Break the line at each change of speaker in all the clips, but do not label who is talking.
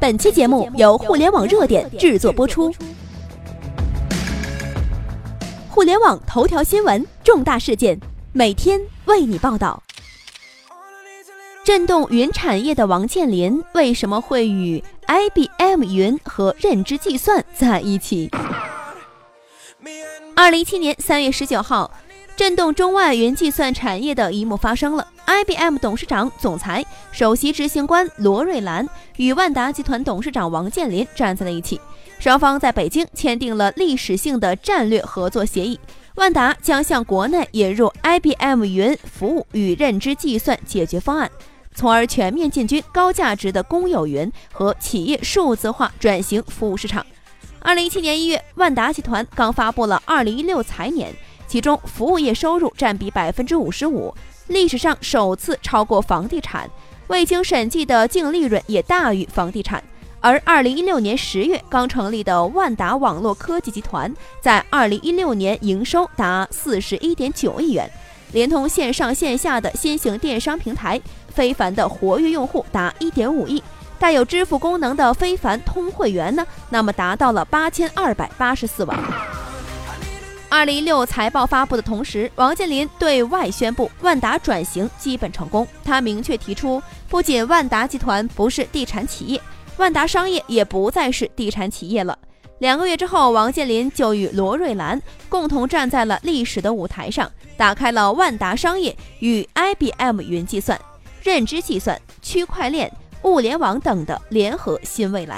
本期节目由互联网热点制作播出。互联网头条新闻，重大事件，每天为你报道。震动云产业的王健林为什么会与 IBM 云和认知计算在一起？二零一七年三月十九号。震动中外云计算产业的一幕发生了：IBM 董事长、总裁、首席执行官罗瑞兰与万达集团董事长王健林站在了一起，双方在北京签订了历史性的战略合作协议。万达将向国内引入 IBM 云服务与认知计算解决方案，从而全面进军高价值的公有云和企业数字化转型服务市场。二零一七年一月，万达集团刚发布了二零一六财年。其中，服务业收入占比百分之五十五，历史上首次超过房地产。未经审计的净利润也大于房地产。而二零一六年十月刚成立的万达网络科技集团，在二零一六年营收达四十一点九亿元，连同线上线下的新型电商平台，非凡的活跃用户达一点五亿，带有支付功能的非凡通会员呢，那么达到了八千二百八十四万。二零一六财报发布的同时，王健林对外宣布万达转型基本成功。他明确提出，不仅万达集团不是地产企业，万达商业也不再是地产企业了。两个月之后，王健林就与罗瑞兰共同站在了历史的舞台上，打开了万达商业与 IBM 云计算、认知计算、区块链、物联网等的联合新未来。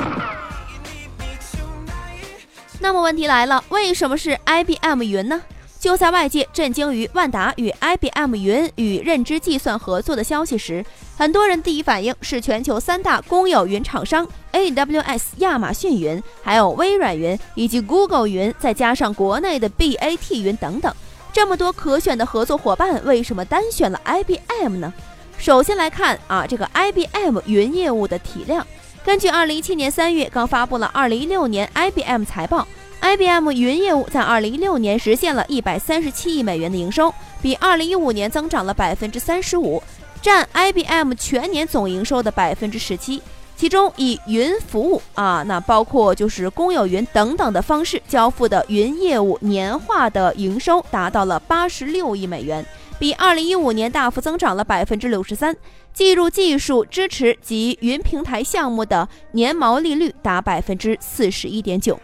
那么问题来了，为什么是 IBM 云呢？就在外界震惊于万达与 IBM 云与认知计算合作的消息时，很多人第一反应是全球三大公有云厂商 AWS、亚马逊云，还有微软云以及 Google 云，再加上国内的 BAT 云等等，这么多可选的合作伙伴，为什么单选了 IBM 呢？首先来看啊，这个 IBM 云业务的体量。根据二零一七年三月刚发布了二零一六年 IBM 财报，IBM 云业务在二零一六年实现了一百三十七亿美元的营收，比二零一五年增长了百分之三十五，占 IBM 全年总营收的百分之十七。其中以云服务啊，那包括就是公有云等等的方式交付的云业务年化的营收达到了八十六亿美元。比二零一五年大幅增长了百分之六十三，计入技术支持及云平台项目的年毛利率达百分之四十一点九。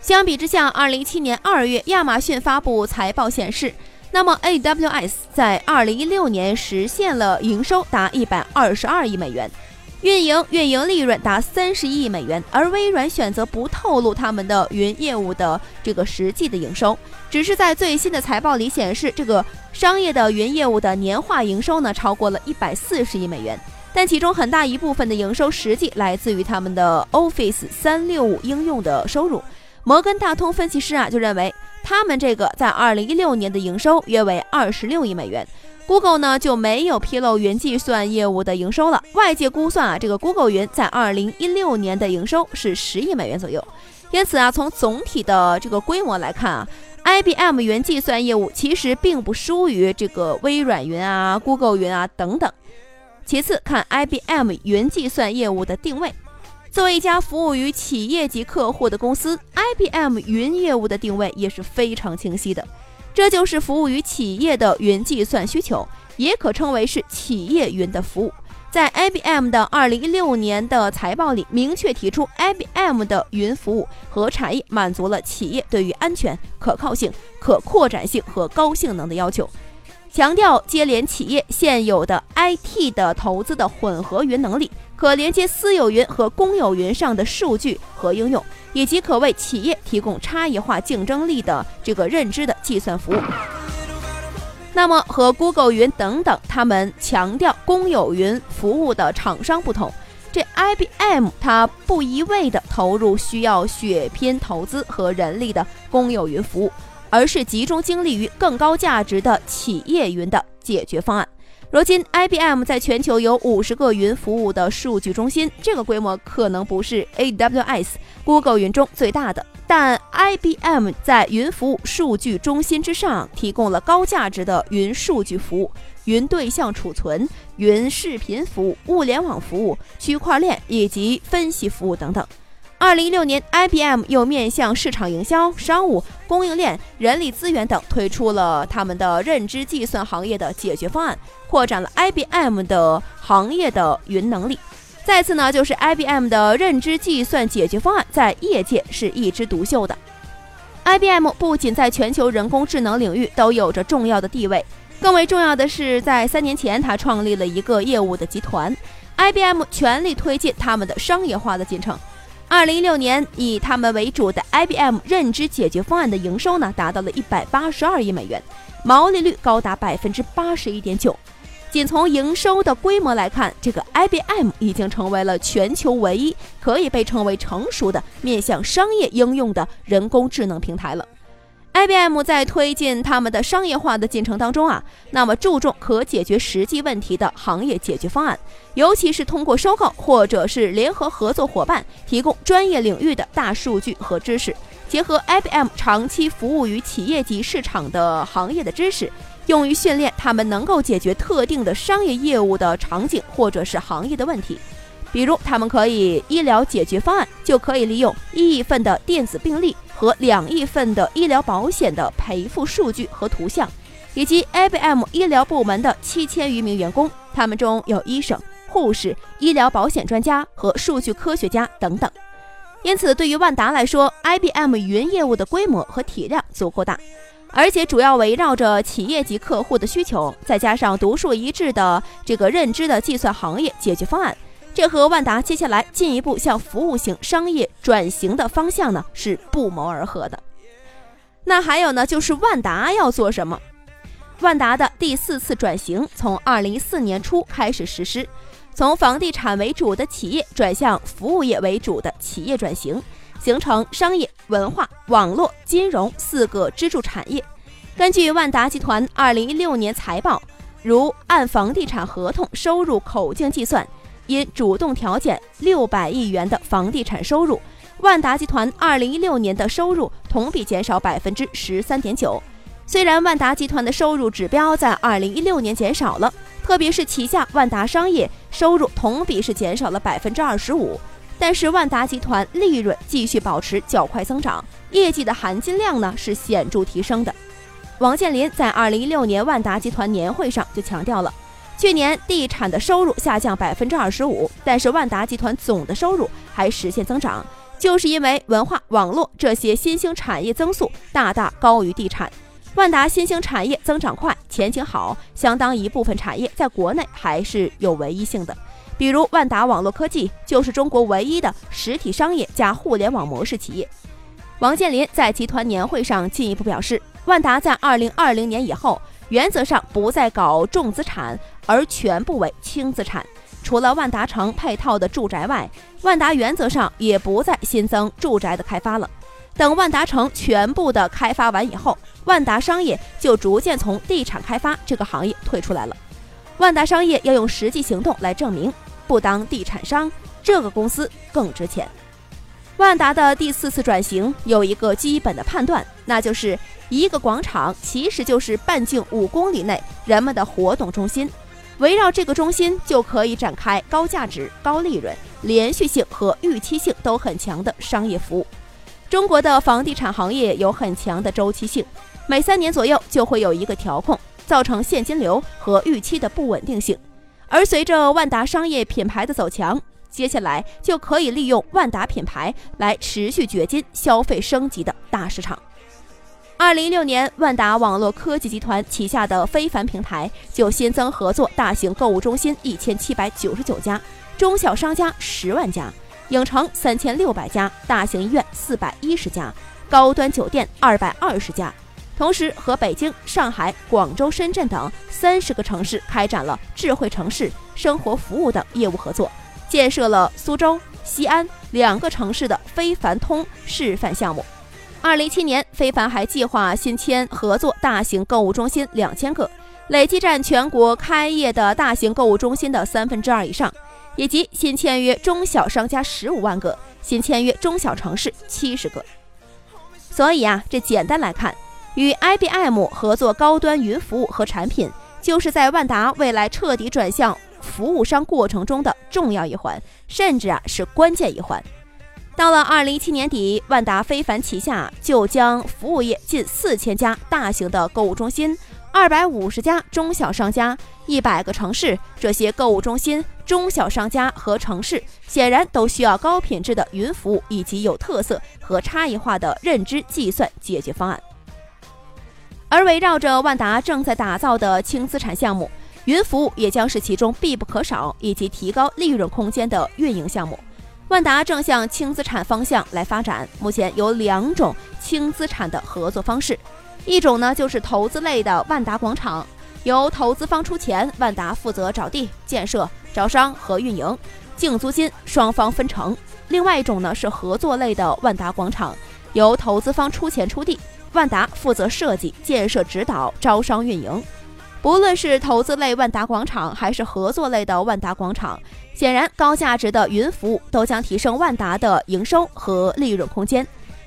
相比之下，二零一七年二月亚马逊发布财报显示，那么 AWS 在二零一六年实现了营收达一百二十二亿美元。运营运营利润达三十亿美元，而微软选择不透露他们的云业务的这个实际的营收，只是在最新的财报里显示，这个商业的云业务的年化营收呢超过了一百四十亿美元，但其中很大一部分的营收实际来自于他们的 Office 三六五应用的收入。摩根大通分析师啊就认为，他们这个在二零一六年的营收约为二十六亿美元。Google 呢就没有披露云计算业务的营收了。外界估算啊，这个 Google 云在二零一六年的营收是十亿美元左右。因此啊，从总体的这个规模来看啊，IBM 云计算业务其实并不输于这个微软云啊、Google 云啊等等。其次看 IBM 云计算业务的定位，作为一家服务于企业级客户的公司，IBM 云业务的定位也是非常清晰的。这就是服务于企业的云计算需求，也可称为是企业云的服务。在 IBM 的二零一六年的财报里，明确提出，IBM 的云服务和产业满足了企业对于安全、可靠性、可扩展性和高性能的要求，强调接连企业现有的 IT 的投资的混合云能力，可连接私有云和公有云上的数据和应用。以及可为企业提供差异化竞争力的这个认知的计算服务。那么和 Google 云等等他们强调公有云服务的厂商不同，这 IBM 它不一味的投入需要血拼投资和人力的公有云服务，而是集中精力于更高价值的企业云的解决方案。如今，IBM 在全球有五十个云服务的数据中心，这个规模可能不是 AWS、Google 云中最大的，但 IBM 在云服务数据中心之上提供了高价值的云数据服务，云对象储存、云视频服务、物联网服务、区块链以及分析服务等等。二零一六年，IBM 又面向市场营销、商务、供应链、人力资源等，推出了他们的认知计算行业的解决方案，扩展了 IBM 的行业的云能力。再次呢，就是 IBM 的认知计算解决方案在业界是一枝独秀的。IBM 不仅在全球人工智能领域都有着重要的地位，更为重要的是，在三年前，他创立了一个业务的集团，IBM 全力推进他们的商业化的进程。二零一六年，以他们为主的 IBM 认知解决方案的营收呢，达到了一百八十二亿美元，毛利率高达百分之八十一点九。仅从营收的规模来看，这个 IBM 已经成为了全球唯一可以被称为成熟的面向商业应用的人工智能平台了。IBM 在推进他们的商业化的进程当中啊，那么注重可解决实际问题的行业解决方案，尤其是通过收购或者是联合合作伙伴提供专业领域的大数据和知识，结合 IBM 长期服务于企业级市场的行业的知识，用于训练他们能够解决特定的商业业务的场景或者是行业的问题。比如，他们可以医疗解决方案就可以利用一亿份的电子病历和两亿份的医疗保险的赔付数据和图像，以及 IBM 医疗部门的七千余名员工，他们中有医生、护士、医疗保险专家和数据科学家等等。因此，对于万达来说，IBM 云业务的规模和体量足够大，而且主要围绕着企业级客户的需求，再加上独树一帜的这个认知的计算行业解决方案。这和万达接下来进一步向服务型商业转型的方向呢是不谋而合的。那还有呢，就是万达要做什么？万达的第四次转型从二零一四年初开始实施，从房地产为主的企业转向服务业为主的企业转型，形成商业、文化、网络、金融四个支柱产业。根据万达集团二零一六年财报，如按房地产合同收入口径计算。因主动调减六百亿元的房地产收入，万达集团二零一六年的收入同比减少百分之十三点九。虽然万达集团的收入指标在二零一六年减少了，特别是旗下万达商业收入同比是减少了百分之二十五，但是万达集团利润继续保持较快增长，业绩的含金量呢是显著提升的。王健林在二零一六年万达集团年会上就强调了。去年地产的收入下降百分之二十五，但是万达集团总的收入还实现增长，就是因为文化网络这些新兴产业增速大大高于地产。万达新兴产业增长快，前景好，相当一部分产业在国内还是有唯一性的，比如万达网络科技就是中国唯一的实体商业加互联网模式企业。王健林在集团年会上进一步表示，万达在二零二零年以后。原则上不再搞重资产，而全部为轻资产。除了万达城配套的住宅外，万达原则上也不再新增住宅的开发了。等万达城全部的开发完以后，万达商业就逐渐从地产开发这个行业退出来了。万达商业要用实际行动来证明，不当地产商，这个公司更值钱。万达的第四次转型有一个基本的判断，那就是一个广场其实就是半径五公里内人们的活动中心，围绕这个中心就可以展开高价值、高利润、连续性和预期性都很强的商业服务。中国的房地产行业有很强的周期性，每三年左右就会有一个调控，造成现金流和预期的不稳定性。而随着万达商业品牌的走强，接下来就可以利用万达品牌来持续掘金消费升级的大市场。二零一六年，万达网络科技集团旗下的非凡平台就新增合作大型购物中心一千七百九十九家，中小商家十万家，影城三千六百家，大型医院四百一十家，高端酒店二百二十家。同时，和北京、上海、广州、深圳等三十个城市开展了智慧城市生活服务等业务合作。建设了苏州、西安两个城市的非凡通示范项目。二零一七年，非凡还计划新签合作大型购物中心两千个，累计占全国开业的大型购物中心的三分之二以上，以及新签约中小商家十五万个，新签约中小城市七十个。所以啊，这简单来看，与 IBM 合作高端云服务和产品。就是在万达未来彻底转向服务商过程中的重要一环，甚至啊是关键一环。到了二零一七年底，万达非凡旗下就将服务业近四千家大型的购物中心、二百五十家中小商家、一百个城市，这些购物中心、中小商家和城市显然都需要高品质的云服务以及有特色和差异化的认知计算解决方案。而围绕着万达正在打造的轻资产项目，云服务也将是其中必不可少以及提高利润空间的运营项目。万达正向轻资产方向来发展，目前有两种轻资产的合作方式，一种呢就是投资类的万达广场，由投资方出钱，万达负责找地、建设、招商和运营，净租金双方分成；另外一种呢是合作类的万达广场，由投资方出钱出地。万达负责设计、建设、指导、招商、运营。不论是投资类万达广场，还是合作类的万达广场，显然高价值的云服务都将提升万达的营收和利润空间。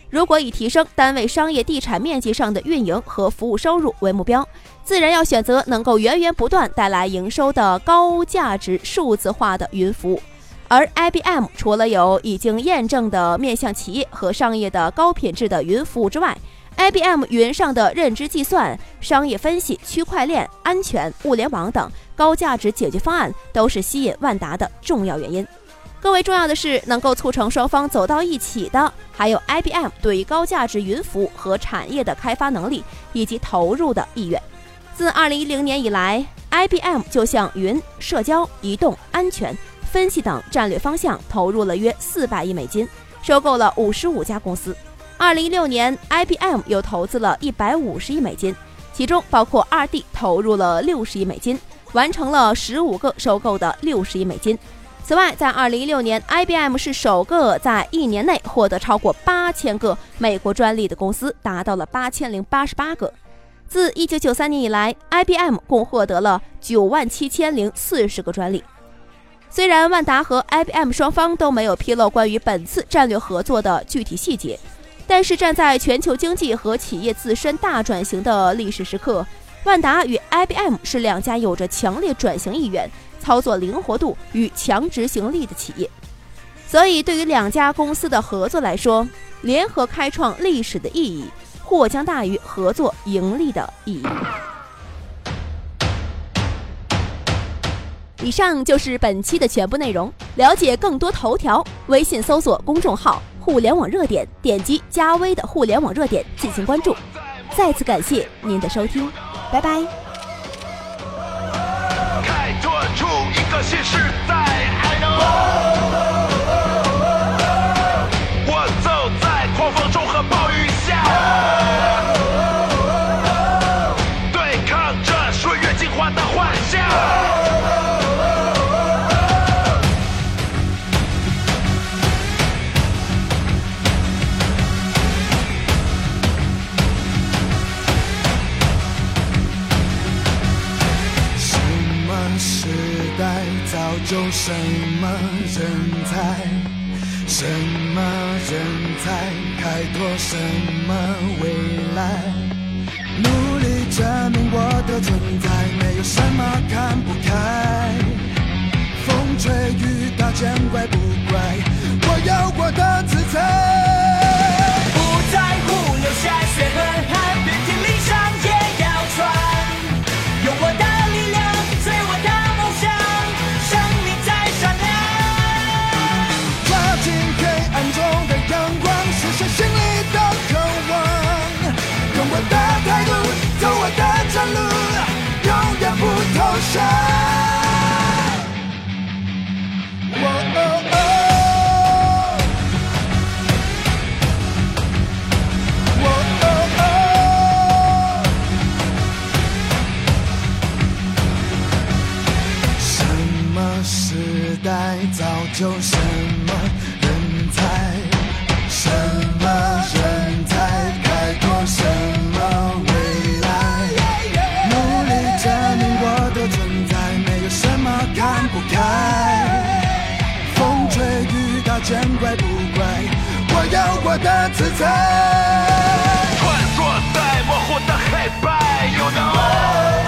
如果以提升单位商业地产面积上的运营和服务收入为目标，自然要选择能够源源不断带来营收的高价值数字化的云服务。而 IBM 除了有已经验证的面向企业和商业的高品质的云服务之外，IBM 云上的认知计算、商业分析、区块链、安全、物联网等高价值解决方案，都是吸引万达的重要原因。更为重要的是，能够促成双方走到一起的，还有 IBM 对于高价值云服务和产业的开发能力以及投入的意愿。自2010年以来，IBM 就向云、社交、移动、安全、分析等战略方向投入了约400亿美金，收购了55家公司。二零一六年，IBM 又投资了一百五十亿美金，其中包括二 D 投入了六十亿美金，完成了十五个收购的六十亿美金。此外，在二零一六年，IBM 是首个在一年内获得超过八千个美国专利的公司，达到了八千零八十八个。自一九九三年以来，IBM 共获得了九万七千零四十个专利。虽然万达和 IBM 双方都没有披露关于本次战略合作的具体细节。但是，站在全球经济和企业自身大转型的历史时刻，万达与 IBM 是两家有着强烈转型意愿、操作灵活度与强执行力的企业。所以，对于两家公司的合作来说，联合开创历史的意义或将大于合作盈利的意义。以上就是本期的全部内容。了解更多头条，微信搜索公众号。互联网热点，点击加微的互联网热点进行关注。再次感谢您的收听，拜拜。开拓出一个新时代。我什么人才，什么人才开拓什么未来？努力证明我的存在，没有什么看不开。风吹雨打见怪不怪，我有我的自在，我的自在。穿梭在模糊的黑白，You know。